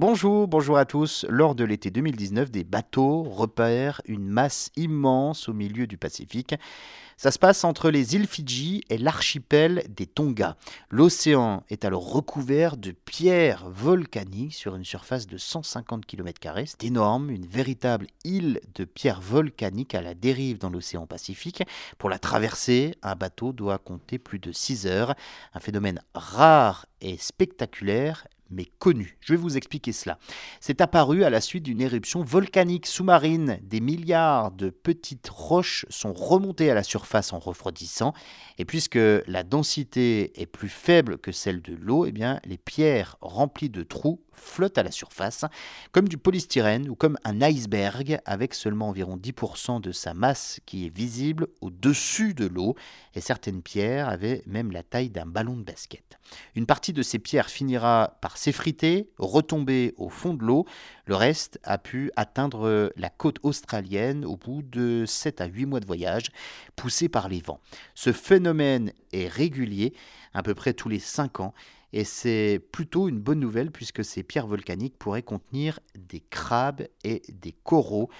Bonjour, bonjour à tous. Lors de l'été 2019, des bateaux repèrent une masse immense au milieu du Pacifique. Ça se passe entre les îles Fidji et l'archipel des Tonga. L'océan est alors recouvert de pierres volcaniques sur une surface de 150 km. C'est énorme, une véritable île de pierres volcaniques à la dérive dans l'océan Pacifique. Pour la traverser, un bateau doit compter plus de 6 heures. Un phénomène rare et spectaculaire mais connu. Je vais vous expliquer cela. C'est apparu à la suite d'une éruption volcanique sous-marine. Des milliards de petites roches sont remontées à la surface en refroidissant. Et puisque la densité est plus faible que celle de l'eau, eh bien, les pierres remplies de trous flottent à la surface, comme du polystyrène ou comme un iceberg, avec seulement environ 10% de sa masse qui est visible au-dessus de l'eau. Et certaines pierres avaient même la taille d'un ballon de basket. Une partie de ces pierres finira par s'effriter, retomber au fond de l'eau. Le reste a pu atteindre la côte australienne au bout de 7 à 8 mois de voyage, poussé par les vents. Ce phénomène est régulier, à peu près tous les 5 ans, et c'est plutôt une bonne nouvelle puisque ces pierres volcaniques pourraient contenir des crabes et des coraux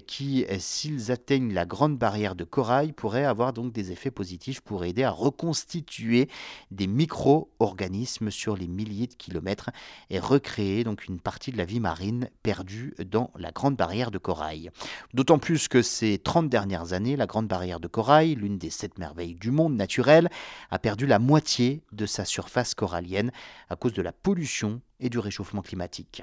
qui, s'ils atteignent la grande barrière de corail, pourraient avoir donc des effets positifs pour aider à reconstituer des micro-organismes sur les milliers de kilomètres et recréer donc une partie de la vie marine perdue dans la grande barrière de corail. D'autant plus que ces 30 dernières années, la grande barrière de corail, l'une des sept merveilles du monde naturel, a perdu la moitié de sa surface corallienne à cause de la pollution et du réchauffement climatique.